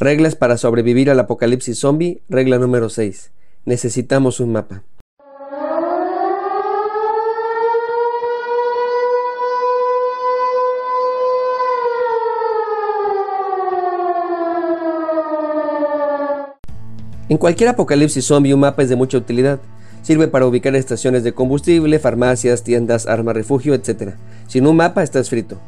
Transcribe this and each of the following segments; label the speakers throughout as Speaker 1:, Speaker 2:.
Speaker 1: Reglas para sobrevivir al apocalipsis zombie, regla número 6. Necesitamos un mapa. En cualquier apocalipsis zombie un mapa es de mucha utilidad. Sirve para ubicar estaciones de combustible, farmacias, tiendas, armas, refugio, etc. Sin un mapa estás frito.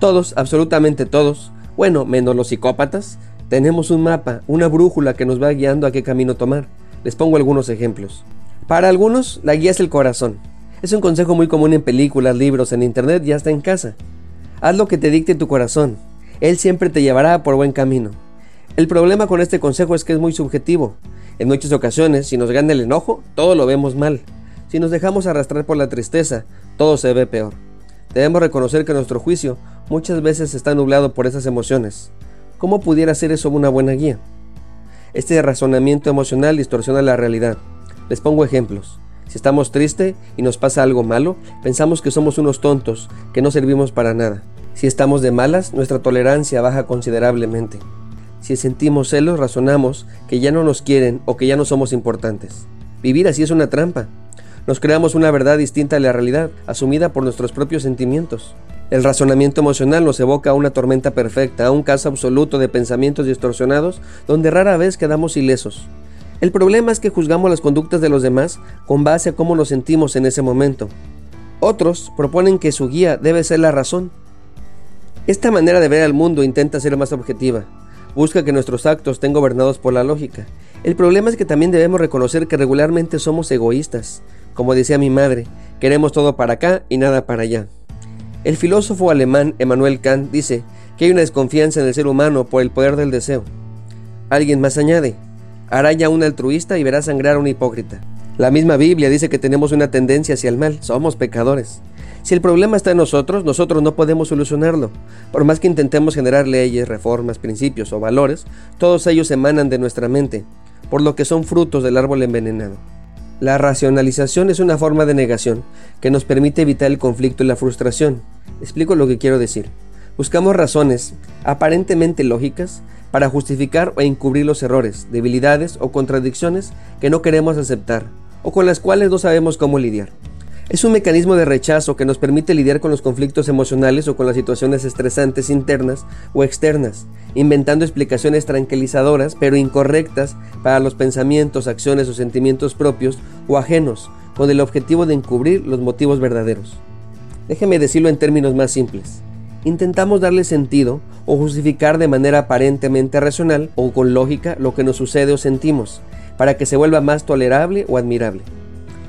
Speaker 1: Todos, absolutamente todos, bueno, menos los psicópatas, tenemos un mapa, una brújula que nos va guiando a qué camino tomar. Les pongo algunos ejemplos. Para algunos, la guía es el corazón. Es un consejo muy común en películas, libros, en internet y hasta en casa. Haz lo que te dicte tu corazón. Él siempre te llevará por buen camino. El problema con este consejo es que es muy subjetivo. En muchas ocasiones, si nos gana el enojo, todo lo vemos mal. Si nos dejamos arrastrar por la tristeza, todo se ve peor. Debemos reconocer que nuestro juicio muchas veces está nublado por esas emociones. ¿Cómo pudiera ser eso una buena guía? Este razonamiento emocional distorsiona la realidad. Les pongo ejemplos. Si estamos tristes y nos pasa algo malo, pensamos que somos unos tontos, que no servimos para nada. Si estamos de malas, nuestra tolerancia baja considerablemente. Si sentimos celos, razonamos que ya no nos quieren o que ya no somos importantes. Vivir así es una trampa. Nos creamos una verdad distinta a la realidad, asumida por nuestros propios sentimientos. El razonamiento emocional nos evoca a una tormenta perfecta, a un caso absoluto de pensamientos distorsionados donde rara vez quedamos ilesos. El problema es que juzgamos las conductas de los demás con base a cómo nos sentimos en ese momento. Otros proponen que su guía debe ser la razón. Esta manera de ver al mundo intenta ser más objetiva. Busca que nuestros actos estén gobernados por la lógica. El problema es que también debemos reconocer que regularmente somos egoístas. Como decía mi madre, queremos todo para acá y nada para allá. El filósofo alemán Emmanuel Kant dice que hay una desconfianza en el ser humano por el poder del deseo. Alguien más añade, araña a un altruista y verá sangrar a un hipócrita. La misma Biblia dice que tenemos una tendencia hacia el mal, somos pecadores. Si el problema está en nosotros, nosotros no podemos solucionarlo. Por más que intentemos generar leyes, reformas, principios o valores, todos ellos emanan de nuestra mente, por lo que son frutos del árbol envenenado. La racionalización es una forma de negación que nos permite evitar el conflicto y la frustración. Explico lo que quiero decir. Buscamos razones aparentemente lógicas para justificar o encubrir los errores, debilidades o contradicciones que no queremos aceptar o con las cuales no sabemos cómo lidiar. Es un mecanismo de rechazo que nos permite lidiar con los conflictos emocionales o con las situaciones estresantes internas o externas, inventando explicaciones tranquilizadoras pero incorrectas para los pensamientos, acciones o sentimientos propios o ajenos, con el objetivo de encubrir los motivos verdaderos. Déjeme decirlo en términos más simples. Intentamos darle sentido o justificar de manera aparentemente racional o con lógica lo que nos sucede o sentimos, para que se vuelva más tolerable o admirable.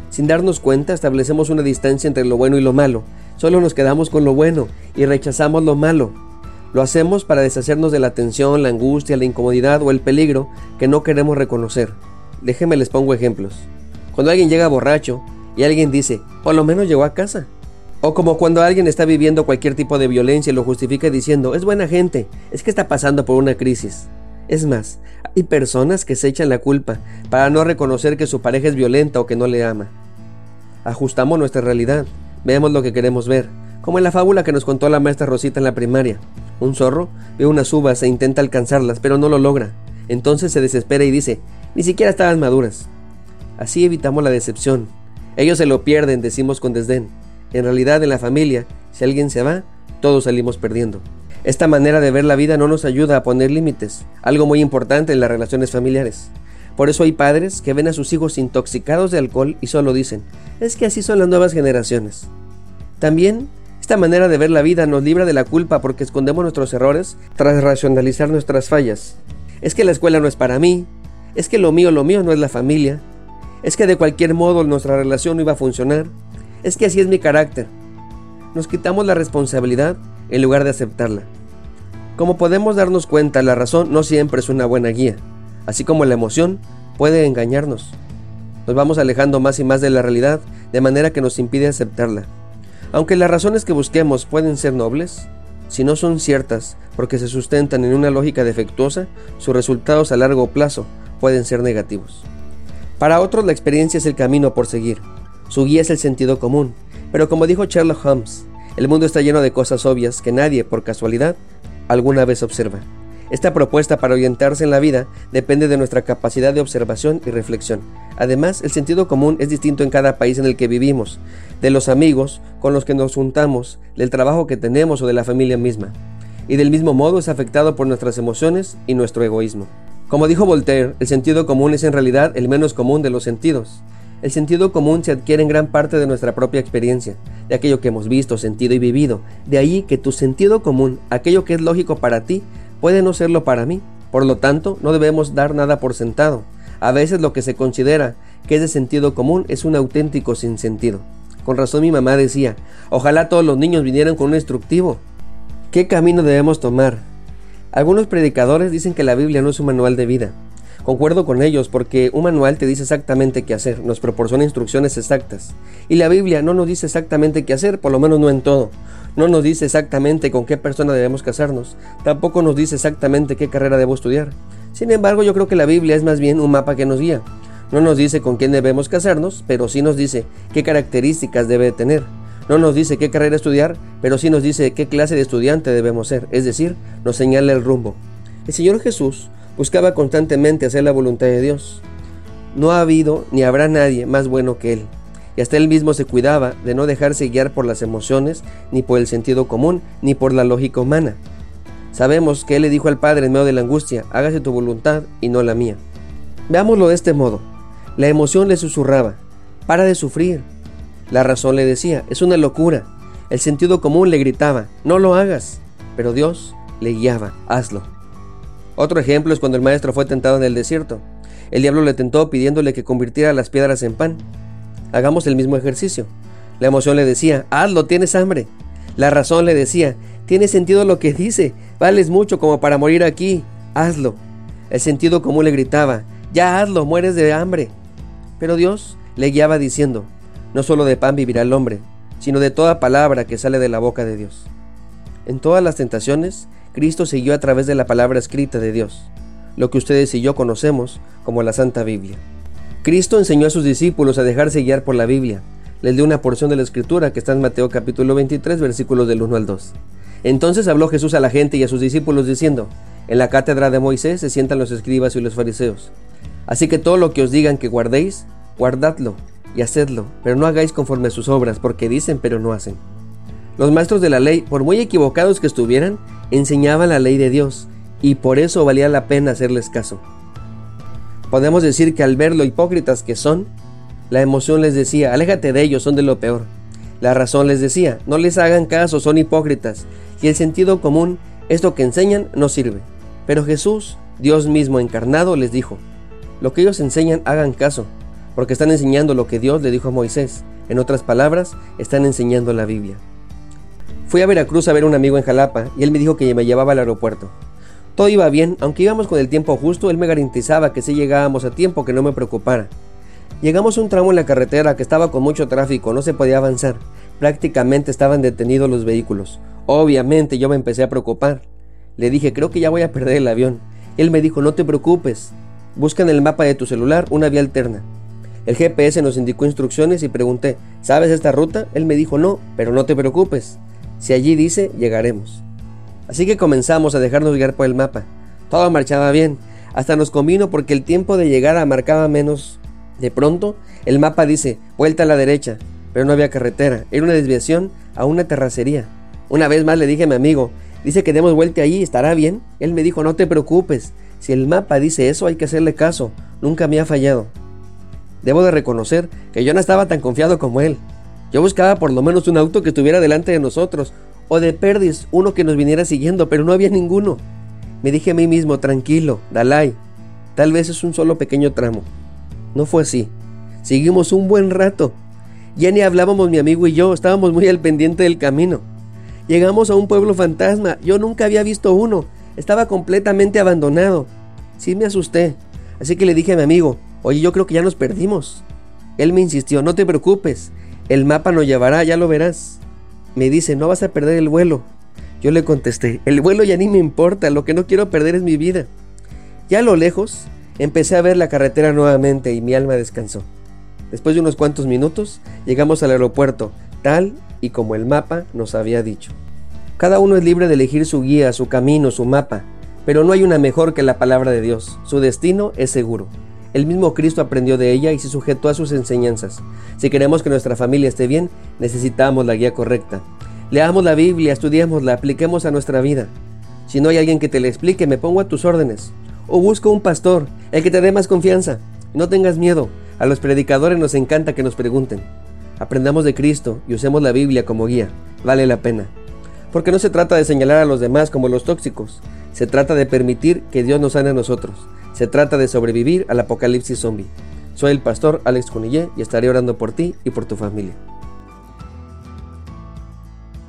Speaker 1: Sin darnos cuenta, establecemos una distancia entre lo bueno y lo malo. Solo nos quedamos con lo bueno y rechazamos lo malo. Lo hacemos para deshacernos de la tensión, la angustia, la incomodidad o el peligro que no queremos reconocer. Déjenme les pongo ejemplos. Cuando alguien llega borracho y alguien dice, por lo menos llegó a casa. O como cuando alguien está viviendo cualquier tipo de violencia y lo justifica diciendo, es buena gente, es que está pasando por una crisis. Es más, hay personas que se echan la culpa para no reconocer que su pareja es violenta o que no le ama. Ajustamos nuestra realidad, vemos lo que queremos ver, como en la fábula que nos contó la maestra Rosita en la primaria. Un zorro ve unas uvas e intenta alcanzarlas, pero no lo logra. Entonces se desespera y dice, ni siquiera estaban maduras. Así evitamos la decepción. Ellos se lo pierden, decimos con desdén. En realidad en la familia, si alguien se va, todos salimos perdiendo. Esta manera de ver la vida no nos ayuda a poner límites, algo muy importante en las relaciones familiares. Por eso hay padres que ven a sus hijos intoxicados de alcohol y solo dicen, es que así son las nuevas generaciones. También, esta manera de ver la vida nos libra de la culpa porque escondemos nuestros errores tras racionalizar nuestras fallas. Es que la escuela no es para mí, es que lo mío, lo mío no es la familia, es que de cualquier modo nuestra relación no iba a funcionar, es que así es mi carácter. Nos quitamos la responsabilidad en lugar de aceptarla. Como podemos darnos cuenta, la razón no siempre es una buena guía, así como la emoción puede engañarnos. Nos vamos alejando más y más de la realidad, de manera que nos impide aceptarla. Aunque las razones que busquemos pueden ser nobles, si no son ciertas porque se sustentan en una lógica defectuosa, sus resultados a largo plazo pueden ser negativos. Para otros la experiencia es el camino por seguir, su guía es el sentido común, pero como dijo Sherlock Holmes, el mundo está lleno de cosas obvias que nadie, por casualidad, alguna vez observa. Esta propuesta para orientarse en la vida depende de nuestra capacidad de observación y reflexión. Además, el sentido común es distinto en cada país en el que vivimos, de los amigos con los que nos juntamos, del trabajo que tenemos o de la familia misma. Y del mismo modo es afectado por nuestras emociones y nuestro egoísmo. Como dijo Voltaire, el sentido común es en realidad el menos común de los sentidos. El sentido común se adquiere en gran parte de nuestra propia experiencia, de aquello que hemos visto, sentido y vivido. De ahí que tu sentido común, aquello que es lógico para ti, puede no serlo para mí. Por lo tanto, no debemos dar nada por sentado. A veces lo que se considera que es de sentido común es un auténtico sinsentido. Con razón mi mamá decía, ojalá todos los niños vinieran con un instructivo. ¿Qué camino debemos tomar? Algunos predicadores dicen que la Biblia no es un manual de vida. Concuerdo con ellos porque un manual te dice exactamente qué hacer, nos proporciona instrucciones exactas. Y la Biblia no nos dice exactamente qué hacer, por lo menos no en todo. No nos dice exactamente con qué persona debemos casarnos, tampoco nos dice exactamente qué carrera debo estudiar. Sin embargo, yo creo que la Biblia es más bien un mapa que nos guía. No nos dice con quién debemos casarnos, pero sí nos dice qué características debe tener. No nos dice qué carrera estudiar, pero sí nos dice qué clase de estudiante debemos ser, es decir, nos señala el rumbo. El Señor Jesús buscaba constantemente hacer la voluntad de Dios. No ha habido ni habrá nadie más bueno que Él y hasta él mismo se cuidaba de no dejarse guiar por las emociones, ni por el sentido común, ni por la lógica humana. Sabemos que él le dijo al Padre en medio de la angustia, hágase tu voluntad y no la mía. Veámoslo de este modo. La emoción le susurraba, para de sufrir. La razón le decía, es una locura. El sentido común le gritaba, no lo hagas. Pero Dios le guiaba, hazlo. Otro ejemplo es cuando el maestro fue tentado en el desierto. El diablo le tentó pidiéndole que convirtiera las piedras en pan. Hagamos el mismo ejercicio. La emoción le decía, hazlo, tienes hambre. La razón le decía, tiene sentido lo que dice, vales mucho como para morir aquí, hazlo. El sentido común le gritaba, ya hazlo, mueres de hambre. Pero Dios le guiaba diciendo, no solo de pan vivirá el hombre, sino de toda palabra que sale de la boca de Dios. En todas las tentaciones, Cristo siguió a través de la palabra escrita de Dios, lo que ustedes y yo conocemos como la Santa Biblia. Cristo enseñó a sus discípulos a dejarse guiar por la Biblia. Les dio una porción de la escritura que está en Mateo capítulo 23 versículos del 1 al 2. Entonces habló Jesús a la gente y a sus discípulos diciendo, En la cátedra de Moisés se sientan los escribas y los fariseos. Así que todo lo que os digan que guardéis, guardadlo y hacedlo, pero no hagáis conforme a sus obras, porque dicen pero no hacen. Los maestros de la ley, por muy equivocados que estuvieran, enseñaban la ley de Dios, y por eso valía la pena hacerles caso. Podemos decir que al ver lo hipócritas que son, la emoción les decía, aléjate de ellos, son de lo peor. La razón les decía, no les hagan caso, son hipócritas. Y el sentido común, esto que enseñan, no sirve. Pero Jesús, Dios mismo encarnado, les dijo, lo que ellos enseñan hagan caso, porque están enseñando lo que Dios le dijo a Moisés. En otras palabras, están enseñando la Biblia. Fui a Veracruz a ver a un amigo en Jalapa y él me dijo que me llevaba al aeropuerto. Todo iba bien, aunque íbamos con el tiempo justo, él me garantizaba que si llegábamos a tiempo, que no me preocupara. Llegamos a un tramo en la carretera que estaba con mucho tráfico, no se podía avanzar. Prácticamente estaban detenidos los vehículos. Obviamente yo me empecé a preocupar. Le dije, creo que ya voy a perder el avión. Él me dijo, no te preocupes. Busca en el mapa de tu celular una vía alterna. El GPS nos indicó instrucciones y pregunté, ¿sabes esta ruta? Él me dijo, no, pero no te preocupes. Si allí dice, llegaremos. Así que comenzamos a dejarnos guiar por el mapa. Todo marchaba bien. Hasta nos convino porque el tiempo de llegada marcaba menos. De pronto, el mapa dice, vuelta a la derecha, pero no había carretera. Era una desviación a una terracería. Una vez más le dije a mi amigo, dice que demos vuelta allí, ¿estará bien? Él me dijo, no te preocupes. Si el mapa dice eso, hay que hacerle caso. Nunca me ha fallado. Debo de reconocer que yo no estaba tan confiado como él. Yo buscaba por lo menos un auto que estuviera delante de nosotros, o de perdis uno que nos viniera siguiendo, pero no había ninguno. Me dije a mí mismo, tranquilo, Dalai, tal vez es un solo pequeño tramo. No fue así. Seguimos un buen rato. Ya ni hablábamos mi amigo y yo, estábamos muy al pendiente del camino. Llegamos a un pueblo fantasma, yo nunca había visto uno, estaba completamente abandonado. Sí me asusté, así que le dije a mi amigo, oye, yo creo que ya nos perdimos. Él me insistió, no te preocupes, el mapa nos llevará, ya lo verás. Me dice, no vas a perder el vuelo. Yo le contesté, el vuelo ya ni me importa, lo que no quiero perder es mi vida. Ya a lo lejos, empecé a ver la carretera nuevamente y mi alma descansó. Después de unos cuantos minutos, llegamos al aeropuerto, tal y como el mapa nos había dicho. Cada uno es libre de elegir su guía, su camino, su mapa. Pero no hay una mejor que la palabra de Dios. Su destino es seguro. El mismo Cristo aprendió de ella y se sujetó a sus enseñanzas. Si queremos que nuestra familia esté bien, necesitamos la guía correcta. Leamos la Biblia, estudiémosla, apliquemos a nuestra vida. Si no hay alguien que te la explique, me pongo a tus órdenes. O busco un pastor, el que te dé más confianza. No tengas miedo. A los predicadores nos encanta que nos pregunten. Aprendamos de Cristo y usemos la Biblia como guía. Vale la pena. Porque no se trata de señalar a los demás como los tóxicos. Se trata de permitir que Dios nos sane a nosotros. Se trata de sobrevivir al apocalipsis zombie. Soy el pastor Alex Cunillé y estaré orando por ti y por tu familia.